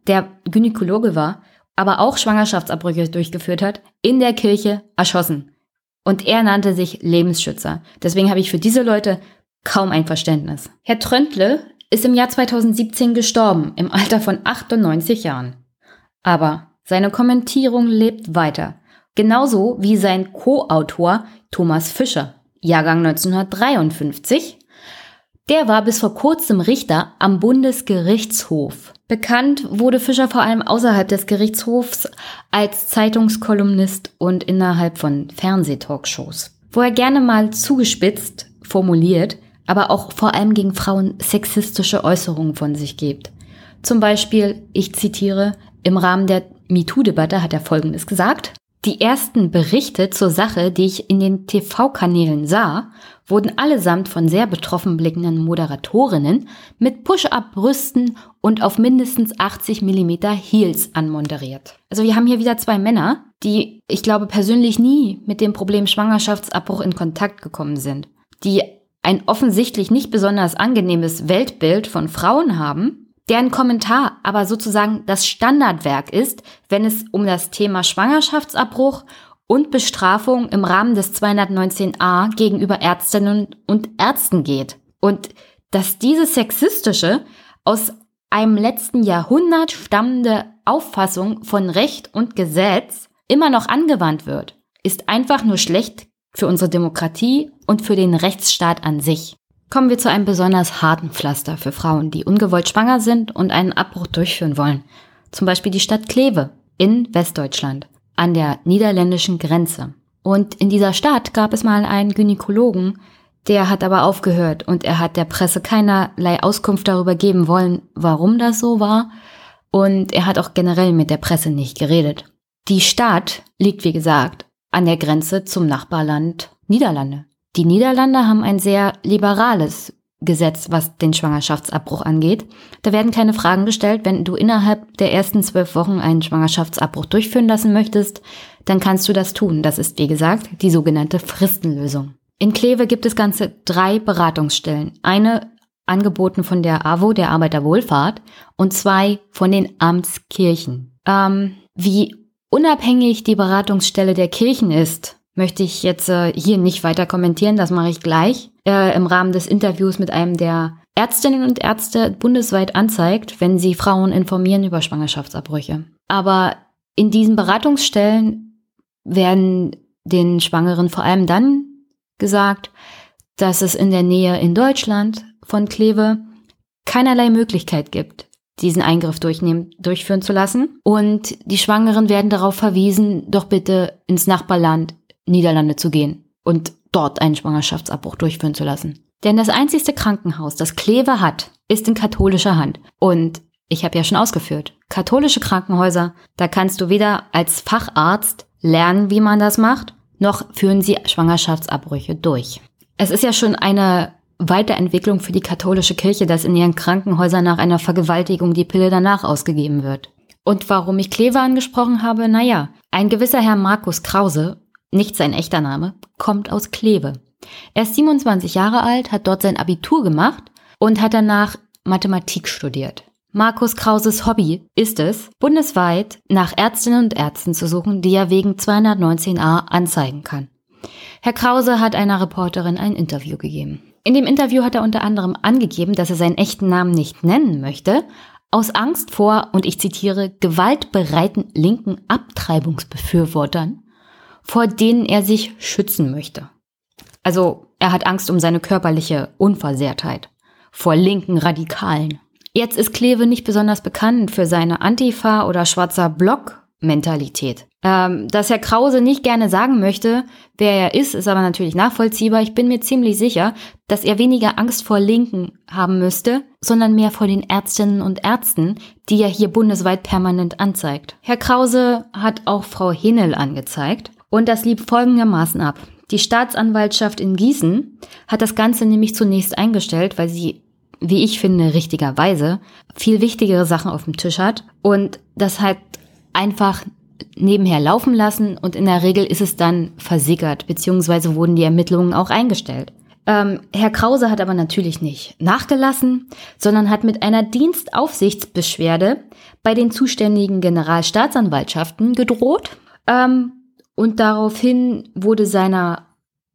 der Gynäkologe war, aber auch Schwangerschaftsabbrüche durchgeführt hat, in der Kirche erschossen. Und er nannte sich Lebensschützer. Deswegen habe ich für diese Leute kaum ein Verständnis. Herr Tröntle ist im Jahr 2017 gestorben, im Alter von 98 Jahren. Aber seine Kommentierung lebt weiter. Genauso wie sein Co-Autor Thomas Fischer, Jahrgang 1953. Der war bis vor kurzem Richter am Bundesgerichtshof. Bekannt wurde Fischer vor allem außerhalb des Gerichtshofs als Zeitungskolumnist und innerhalb von Fernsehtalkshows, wo er gerne mal zugespitzt formuliert aber auch vor allem gegen Frauen sexistische Äußerungen von sich gibt. Zum Beispiel, ich zitiere, im Rahmen der MeToo-Debatte hat er Folgendes gesagt. Die ersten Berichte zur Sache, die ich in den TV-Kanälen sah, wurden allesamt von sehr betroffen blickenden Moderatorinnen mit Push-Up-Brüsten und auf mindestens 80 Millimeter Heels anmoderiert. Also wir haben hier wieder zwei Männer, die, ich glaube, persönlich nie mit dem Problem Schwangerschaftsabbruch in Kontakt gekommen sind, die ein offensichtlich nicht besonders angenehmes Weltbild von Frauen haben, deren Kommentar aber sozusagen das Standardwerk ist, wenn es um das Thema Schwangerschaftsabbruch und Bestrafung im Rahmen des 219a gegenüber Ärztinnen und Ärzten geht. Und dass diese sexistische, aus einem letzten Jahrhundert stammende Auffassung von Recht und Gesetz immer noch angewandt wird, ist einfach nur schlecht für unsere Demokratie und für den Rechtsstaat an sich. Kommen wir zu einem besonders harten Pflaster für Frauen, die ungewollt schwanger sind und einen Abbruch durchführen wollen. Zum Beispiel die Stadt Kleve in Westdeutschland an der niederländischen Grenze. Und in dieser Stadt gab es mal einen Gynäkologen, der hat aber aufgehört und er hat der Presse keinerlei Auskunft darüber geben wollen, warum das so war. Und er hat auch generell mit der Presse nicht geredet. Die Stadt liegt, wie gesagt, an der Grenze zum Nachbarland Niederlande. Die Niederlande haben ein sehr liberales Gesetz, was den Schwangerschaftsabbruch angeht. Da werden keine Fragen gestellt. Wenn du innerhalb der ersten zwölf Wochen einen Schwangerschaftsabbruch durchführen lassen möchtest, dann kannst du das tun. Das ist, wie gesagt, die sogenannte Fristenlösung. In Kleve gibt es ganze drei Beratungsstellen. Eine angeboten von der AWO, der Arbeiterwohlfahrt, und zwei von den Amtskirchen. Ähm, wie unabhängig die Beratungsstelle der Kirchen ist, möchte ich jetzt äh, hier nicht weiter kommentieren, das mache ich gleich äh, im Rahmen des Interviews mit einem der Ärztinnen und Ärzte bundesweit anzeigt, wenn sie Frauen informieren über Schwangerschaftsabbrüche. Aber in diesen Beratungsstellen werden den Schwangeren vor allem dann gesagt, dass es in der Nähe in Deutschland von Kleve keinerlei Möglichkeit gibt, diesen Eingriff durchnehmen, durchführen zu lassen. Und die Schwangeren werden darauf verwiesen, doch bitte ins Nachbarland Niederlande zu gehen und dort einen Schwangerschaftsabbruch durchführen zu lassen. Denn das einzigste Krankenhaus, das Kleve hat, ist in katholischer Hand. Und ich habe ja schon ausgeführt, katholische Krankenhäuser, da kannst du weder als Facharzt lernen, wie man das macht, noch führen sie Schwangerschaftsabbrüche durch. Es ist ja schon eine Weiterentwicklung für die katholische Kirche, dass in ihren Krankenhäusern nach einer Vergewaltigung die Pille danach ausgegeben wird. Und warum ich Kleve angesprochen habe, naja, ein gewisser Herr Markus Krause, nicht sein echter Name, kommt aus Kleve. Er ist 27 Jahre alt, hat dort sein Abitur gemacht und hat danach Mathematik studiert. Markus Krauses Hobby ist es, bundesweit nach Ärztinnen und Ärzten zu suchen, die er wegen 219a anzeigen kann. Herr Krause hat einer Reporterin ein Interview gegeben. In dem Interview hat er unter anderem angegeben, dass er seinen echten Namen nicht nennen möchte, aus Angst vor, und ich zitiere, gewaltbereiten linken Abtreibungsbefürwortern, vor denen er sich schützen möchte. Also er hat Angst um seine körperliche Unversehrtheit vor linken Radikalen. Jetzt ist Kleve nicht besonders bekannt für seine Antifa- oder schwarzer Block-Mentalität. Ähm, dass Herr Krause nicht gerne sagen möchte, wer er ist, ist aber natürlich nachvollziehbar. Ich bin mir ziemlich sicher, dass er weniger Angst vor Linken haben müsste, sondern mehr vor den Ärztinnen und Ärzten, die er hier bundesweit permanent anzeigt. Herr Krause hat auch Frau Hinnel angezeigt und das lief folgendermaßen ab. Die Staatsanwaltschaft in Gießen hat das Ganze nämlich zunächst eingestellt, weil sie wie ich finde, richtigerweise viel wichtigere Sachen auf dem Tisch hat und das halt einfach nebenher laufen lassen und in der Regel ist es dann versickert, beziehungsweise wurden die Ermittlungen auch eingestellt. Ähm, Herr Krause hat aber natürlich nicht nachgelassen, sondern hat mit einer Dienstaufsichtsbeschwerde bei den zuständigen Generalstaatsanwaltschaften gedroht ähm, und daraufhin wurde seiner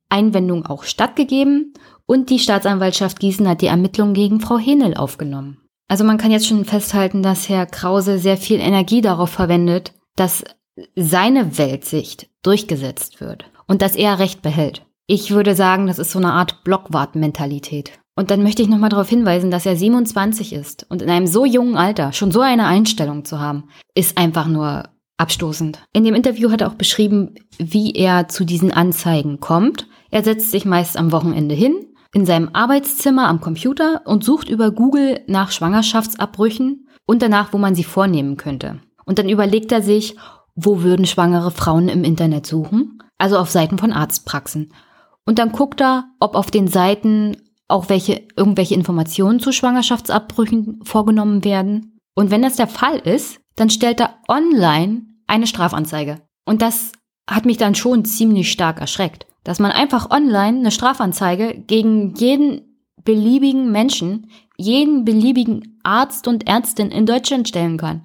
Einwendung auch stattgegeben und die Staatsanwaltschaft Gießen hat die Ermittlungen gegen Frau Henel aufgenommen. Also man kann jetzt schon festhalten, dass Herr Krause sehr viel Energie darauf verwendet, dass seine Weltsicht durchgesetzt wird und dass er Recht behält. Ich würde sagen, das ist so eine Art Blockwart-Mentalität. Und dann möchte ich nochmal darauf hinweisen, dass er 27 ist und in einem so jungen Alter schon so eine Einstellung zu haben, ist einfach nur abstoßend. In dem Interview hat er auch beschrieben, wie er zu diesen Anzeigen kommt. Er setzt sich meist am Wochenende hin, in seinem Arbeitszimmer am Computer und sucht über Google nach Schwangerschaftsabbrüchen und danach, wo man sie vornehmen könnte. Und dann überlegt er sich, wo würden schwangere Frauen im Internet suchen? Also auf Seiten von Arztpraxen. Und dann guckt er, ob auf den Seiten auch welche, irgendwelche Informationen zu Schwangerschaftsabbrüchen vorgenommen werden. Und wenn das der Fall ist, dann stellt er online eine Strafanzeige. Und das hat mich dann schon ziemlich stark erschreckt dass man einfach online eine Strafanzeige gegen jeden beliebigen Menschen, jeden beliebigen Arzt und Ärztin in Deutschland stellen kann.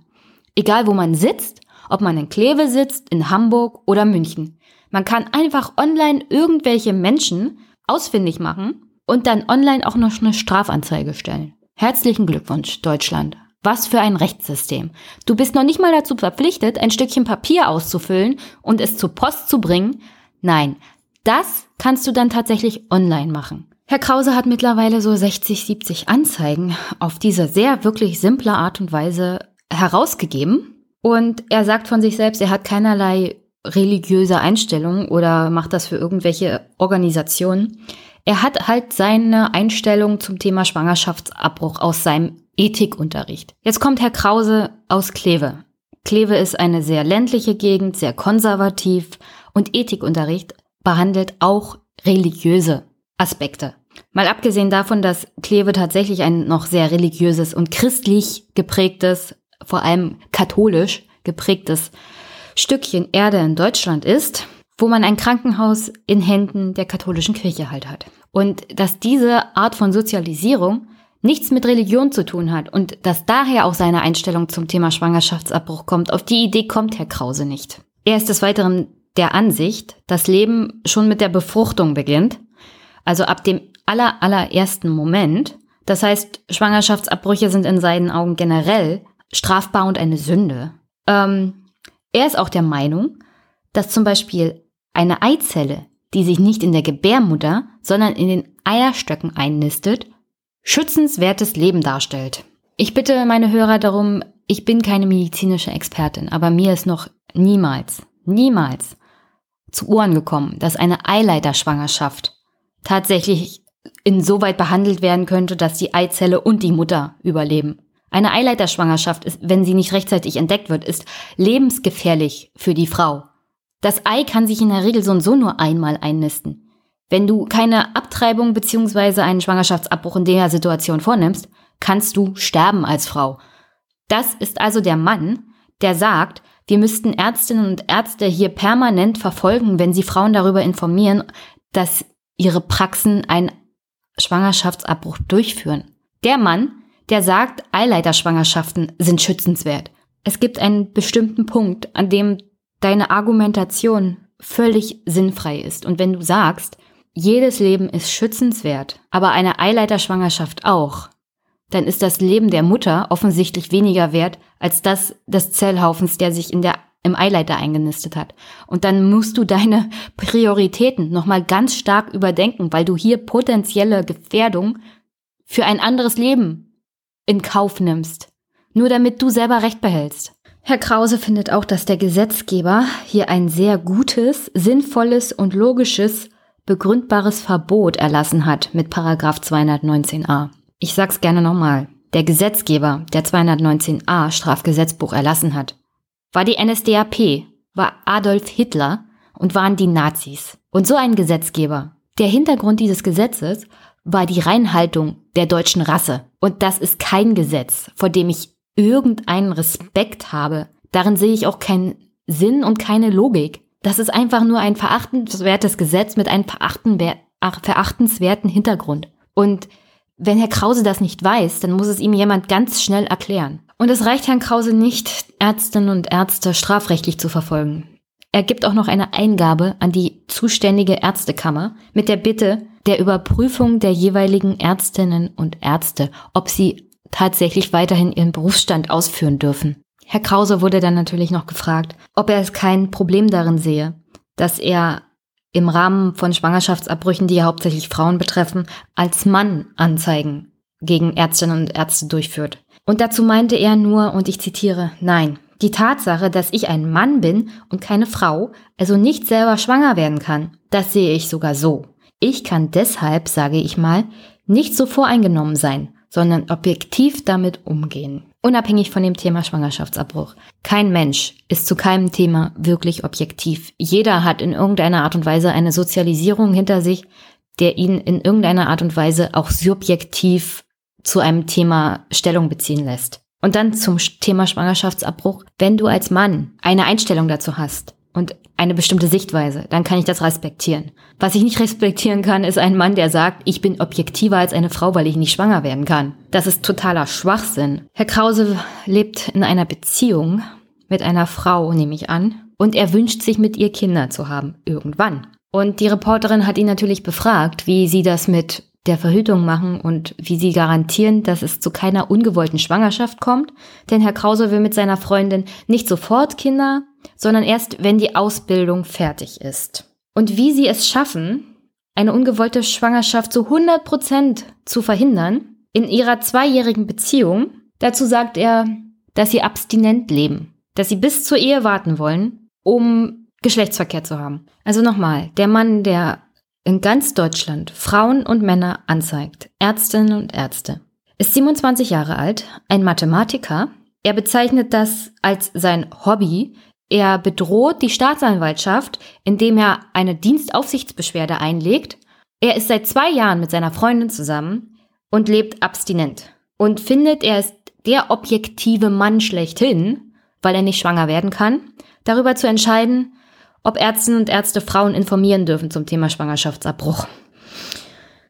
Egal wo man sitzt, ob man in Kleve sitzt, in Hamburg oder München. Man kann einfach online irgendwelche Menschen ausfindig machen und dann online auch noch eine Strafanzeige stellen. Herzlichen Glückwunsch, Deutschland. Was für ein Rechtssystem. Du bist noch nicht mal dazu verpflichtet, ein Stückchen Papier auszufüllen und es zur Post zu bringen. Nein, das kannst du dann tatsächlich online machen. Herr Krause hat mittlerweile so 60, 70 Anzeigen auf diese sehr wirklich simple Art und Weise herausgegeben. Und er sagt von sich selbst, er hat keinerlei religiöse Einstellung oder macht das für irgendwelche Organisationen. Er hat halt seine Einstellung zum Thema Schwangerschaftsabbruch aus seinem Ethikunterricht. Jetzt kommt Herr Krause aus Kleve. Kleve ist eine sehr ländliche Gegend, sehr konservativ und Ethikunterricht behandelt auch religiöse Aspekte. Mal abgesehen davon, dass Kleve tatsächlich ein noch sehr religiöses und christlich geprägtes, vor allem katholisch geprägtes Stückchen Erde in Deutschland ist, wo man ein Krankenhaus in Händen der katholischen Kirche halt hat. Und dass diese Art von Sozialisierung nichts mit Religion zu tun hat und dass daher auch seine Einstellung zum Thema Schwangerschaftsabbruch kommt, auf die Idee kommt Herr Krause nicht. Er ist des Weiteren der Ansicht, dass Leben schon mit der Befruchtung beginnt, also ab dem aller, allerersten Moment. Das heißt, Schwangerschaftsabbrüche sind in seinen Augen generell strafbar und eine Sünde. Ähm, er ist auch der Meinung, dass zum Beispiel eine Eizelle, die sich nicht in der Gebärmutter, sondern in den Eierstöcken einnistet, schützenswertes Leben darstellt. Ich bitte meine Hörer darum, ich bin keine medizinische Expertin, aber mir ist noch niemals, niemals zu Ohren gekommen, dass eine Eileiterschwangerschaft tatsächlich insoweit behandelt werden könnte, dass die Eizelle und die Mutter überleben. Eine Eileiterschwangerschaft ist, wenn sie nicht rechtzeitig entdeckt wird, ist lebensgefährlich für die Frau. Das Ei kann sich in der Regel so und so nur einmal einnisten. Wenn du keine Abtreibung beziehungsweise einen Schwangerschaftsabbruch in der Situation vornimmst, kannst du sterben als Frau. Das ist also der Mann, der sagt, wir müssten Ärztinnen und Ärzte hier permanent verfolgen, wenn sie Frauen darüber informieren, dass ihre Praxen einen Schwangerschaftsabbruch durchführen. Der Mann, der sagt, Eileiterschwangerschaften sind schützenswert. Es gibt einen bestimmten Punkt, an dem deine Argumentation völlig sinnfrei ist. Und wenn du sagst, jedes Leben ist schützenswert, aber eine Eileiterschwangerschaft auch, dann ist das Leben der Mutter offensichtlich weniger wert als das des Zellhaufens, der sich in der, im Eileiter eingenistet hat. Und dann musst du deine Prioritäten nochmal ganz stark überdenken, weil du hier potenzielle Gefährdung für ein anderes Leben in Kauf nimmst. Nur damit du selber Recht behältst. Herr Krause findet auch, dass der Gesetzgeber hier ein sehr gutes, sinnvolles und logisches, begründbares Verbot erlassen hat mit Paragraph 219a. Ich sag's gerne nochmal. Der Gesetzgeber, der 219a Strafgesetzbuch erlassen hat, war die NSDAP, war Adolf Hitler und waren die Nazis. Und so ein Gesetzgeber. Der Hintergrund dieses Gesetzes war die Reinhaltung der deutschen Rasse. Und das ist kein Gesetz, vor dem ich irgendeinen Respekt habe. Darin sehe ich auch keinen Sinn und keine Logik. Das ist einfach nur ein verachtenswertes Gesetz mit einem verachtenswerten Hintergrund. Und wenn Herr Krause das nicht weiß, dann muss es ihm jemand ganz schnell erklären. Und es reicht Herrn Krause nicht, Ärztinnen und Ärzte strafrechtlich zu verfolgen. Er gibt auch noch eine Eingabe an die zuständige Ärztekammer mit der Bitte der Überprüfung der jeweiligen Ärztinnen und Ärzte, ob sie tatsächlich weiterhin ihren Berufsstand ausführen dürfen. Herr Krause wurde dann natürlich noch gefragt, ob er es kein Problem darin sehe, dass er im Rahmen von Schwangerschaftsabbrüchen, die ja hauptsächlich Frauen betreffen, als Mann Anzeigen gegen Ärztinnen und Ärzte durchführt. Und dazu meinte er nur, und ich zitiere, nein, die Tatsache, dass ich ein Mann bin und keine Frau, also nicht selber schwanger werden kann, das sehe ich sogar so. Ich kann deshalb, sage ich mal, nicht so voreingenommen sein, sondern objektiv damit umgehen. Unabhängig von dem Thema Schwangerschaftsabbruch. Kein Mensch ist zu keinem Thema wirklich objektiv. Jeder hat in irgendeiner Art und Weise eine Sozialisierung hinter sich, der ihn in irgendeiner Art und Weise auch subjektiv zu einem Thema Stellung beziehen lässt. Und dann zum Thema Schwangerschaftsabbruch. Wenn du als Mann eine Einstellung dazu hast, und eine bestimmte Sichtweise, dann kann ich das respektieren. Was ich nicht respektieren kann, ist ein Mann, der sagt, ich bin objektiver als eine Frau, weil ich nicht schwanger werden kann. Das ist totaler Schwachsinn. Herr Krause lebt in einer Beziehung mit einer Frau, nehme ich an, und er wünscht sich mit ihr Kinder zu haben, irgendwann. Und die Reporterin hat ihn natürlich befragt, wie sie das mit der Verhütung machen und wie sie garantieren, dass es zu keiner ungewollten Schwangerschaft kommt. Denn Herr Krause will mit seiner Freundin nicht sofort Kinder, sondern erst, wenn die Ausbildung fertig ist. Und wie sie es schaffen, eine ungewollte Schwangerschaft zu 100 Prozent zu verhindern, in ihrer zweijährigen Beziehung, dazu sagt er, dass sie abstinent leben, dass sie bis zur Ehe warten wollen, um Geschlechtsverkehr zu haben. Also nochmal, der Mann, der in ganz Deutschland Frauen und Männer anzeigt, Ärztinnen und Ärzte, ist 27 Jahre alt, ein Mathematiker. Er bezeichnet das als sein Hobby, er bedroht die Staatsanwaltschaft, indem er eine Dienstaufsichtsbeschwerde einlegt. Er ist seit zwei Jahren mit seiner Freundin zusammen und lebt abstinent und findet, er ist der objektive Mann schlechthin, weil er nicht schwanger werden kann, darüber zu entscheiden, ob Ärztinnen und Ärzte Frauen informieren dürfen zum Thema Schwangerschaftsabbruch.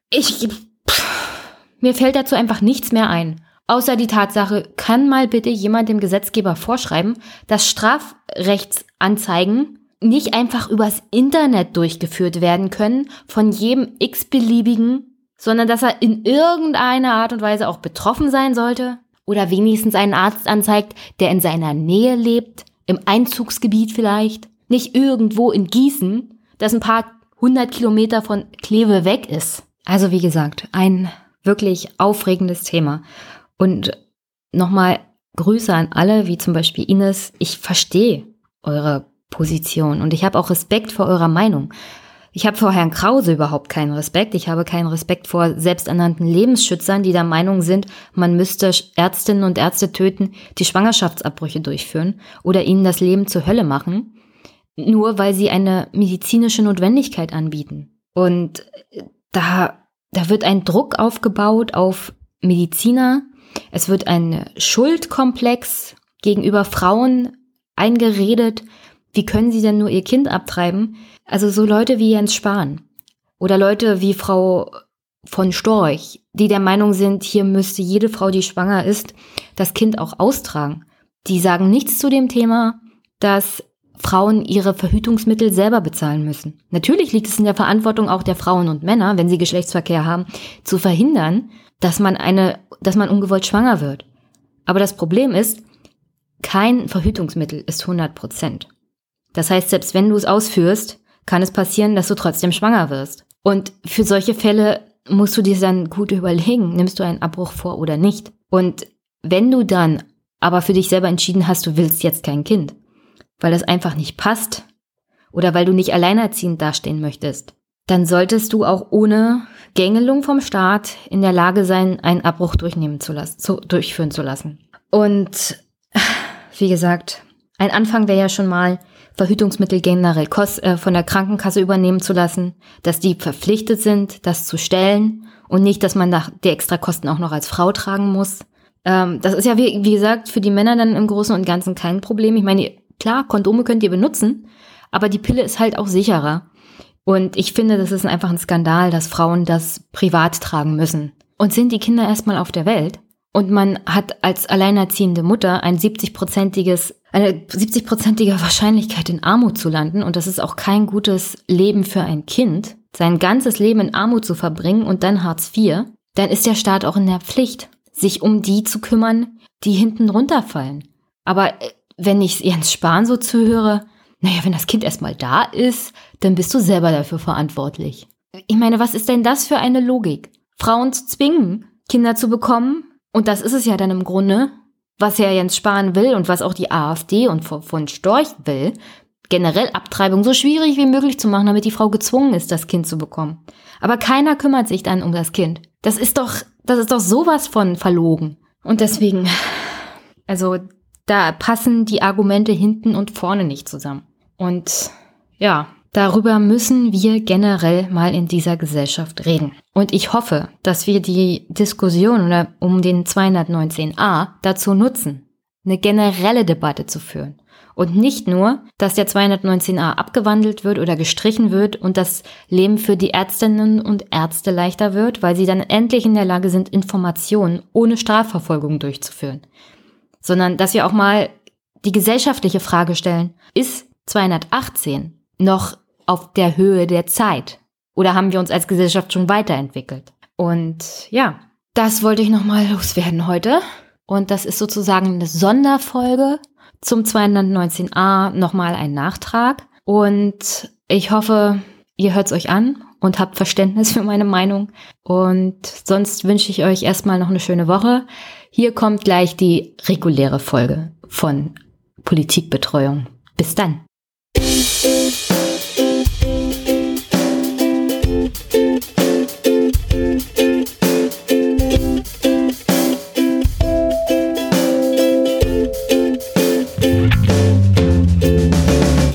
Ich, pff, mir fällt dazu einfach nichts mehr ein. Außer die Tatsache, kann mal bitte jemand dem Gesetzgeber vorschreiben, dass Strafrechtsanzeigen nicht einfach übers Internet durchgeführt werden können von jedem x-beliebigen, sondern dass er in irgendeiner Art und Weise auch betroffen sein sollte oder wenigstens einen Arzt anzeigt, der in seiner Nähe lebt, im Einzugsgebiet vielleicht, nicht irgendwo in Gießen, das ein paar hundert Kilometer von Kleve weg ist. Also wie gesagt, ein wirklich aufregendes Thema. Und nochmal Grüße an alle, wie zum Beispiel Ines. Ich verstehe eure Position und ich habe auch Respekt vor eurer Meinung. Ich habe vor Herrn Krause überhaupt keinen Respekt. Ich habe keinen Respekt vor selbsternannten Lebensschützern, die der Meinung sind, man müsste Ärztinnen und Ärzte töten, die Schwangerschaftsabbrüche durchführen oder ihnen das Leben zur Hölle machen. nur weil sie eine medizinische Notwendigkeit anbieten. Und da, da wird ein Druck aufgebaut auf Mediziner. Es wird ein Schuldkomplex gegenüber Frauen eingeredet. Wie können sie denn nur ihr Kind abtreiben? Also so Leute wie Jens Spahn oder Leute wie Frau von Storch, die der Meinung sind, hier müsste jede Frau, die schwanger ist, das Kind auch austragen. Die sagen nichts zu dem Thema, dass Frauen ihre Verhütungsmittel selber bezahlen müssen. Natürlich liegt es in der Verantwortung auch der Frauen und Männer, wenn sie Geschlechtsverkehr haben, zu verhindern, dass man eine, dass man ungewollt schwanger wird. Aber das Problem ist, kein Verhütungsmittel ist 100 Prozent. Das heißt, selbst wenn du es ausführst, kann es passieren, dass du trotzdem schwanger wirst. Und für solche Fälle musst du dir dann gut überlegen, nimmst du einen Abbruch vor oder nicht. Und wenn du dann aber für dich selber entschieden hast, du willst jetzt kein Kind, weil das einfach nicht passt oder weil du nicht alleinerziehend dastehen möchtest, dann solltest du auch ohne Gängelung vom Staat in der Lage sein, einen Abbruch durchnehmen zu lassen, zu, durchführen zu lassen. Und wie gesagt, ein Anfang wäre ja schon mal, Verhütungsmittel generell äh, von der Krankenkasse übernehmen zu lassen, dass die verpflichtet sind, das zu stellen und nicht, dass man da die extra Kosten auch noch als Frau tragen muss. Ähm, das ist ja, wie, wie gesagt, für die Männer dann im Großen und Ganzen kein Problem. Ich meine, klar, Kondome könnt ihr benutzen, aber die Pille ist halt auch sicherer. Und ich finde, das ist einfach ein Skandal, dass Frauen das privat tragen müssen. Und sind die Kinder erstmal auf der Welt? Und man hat als alleinerziehende Mutter ein 70-prozentiges eine 70-prozentige Wahrscheinlichkeit in Armut zu landen und das ist auch kein gutes Leben für ein Kind, sein ganzes Leben in Armut zu verbringen und dann Hartz IV, dann ist der Staat auch in der Pflicht, sich um die zu kümmern, die hinten runterfallen. Aber äh, wenn ich Jens Spahn so zuhöre, naja, wenn das Kind erstmal da ist, dann bist du selber dafür verantwortlich. Ich meine, was ist denn das für eine Logik? Frauen zu zwingen, Kinder zu bekommen, und das ist es ja dann im Grunde, was ja Jens Spahn will und was auch die AfD und von Storch will, generell Abtreibung so schwierig wie möglich zu machen, damit die Frau gezwungen ist, das Kind zu bekommen. Aber keiner kümmert sich dann um das Kind. Das ist doch, das ist doch sowas von verlogen. Und deswegen, also da passen die Argumente hinten und vorne nicht zusammen. Und ja, Darüber müssen wir generell mal in dieser Gesellschaft reden. Und ich hoffe, dass wir die Diskussion um den 219a dazu nutzen, eine generelle Debatte zu führen. Und nicht nur, dass der 219a abgewandelt wird oder gestrichen wird und das Leben für die Ärztinnen und Ärzte leichter wird, weil sie dann endlich in der Lage sind, Informationen ohne Strafverfolgung durchzuführen. Sondern dass wir auch mal die gesellschaftliche Frage stellen, ist 218 noch auf der Höhe der Zeit? Oder haben wir uns als Gesellschaft schon weiterentwickelt? Und ja, das wollte ich nochmal loswerden heute. Und das ist sozusagen eine Sonderfolge zum 219a, nochmal ein Nachtrag. Und ich hoffe, ihr hört es euch an und habt Verständnis für meine Meinung. Und sonst wünsche ich euch erstmal noch eine schöne Woche. Hier kommt gleich die reguläre Folge von Politikbetreuung. Bis dann.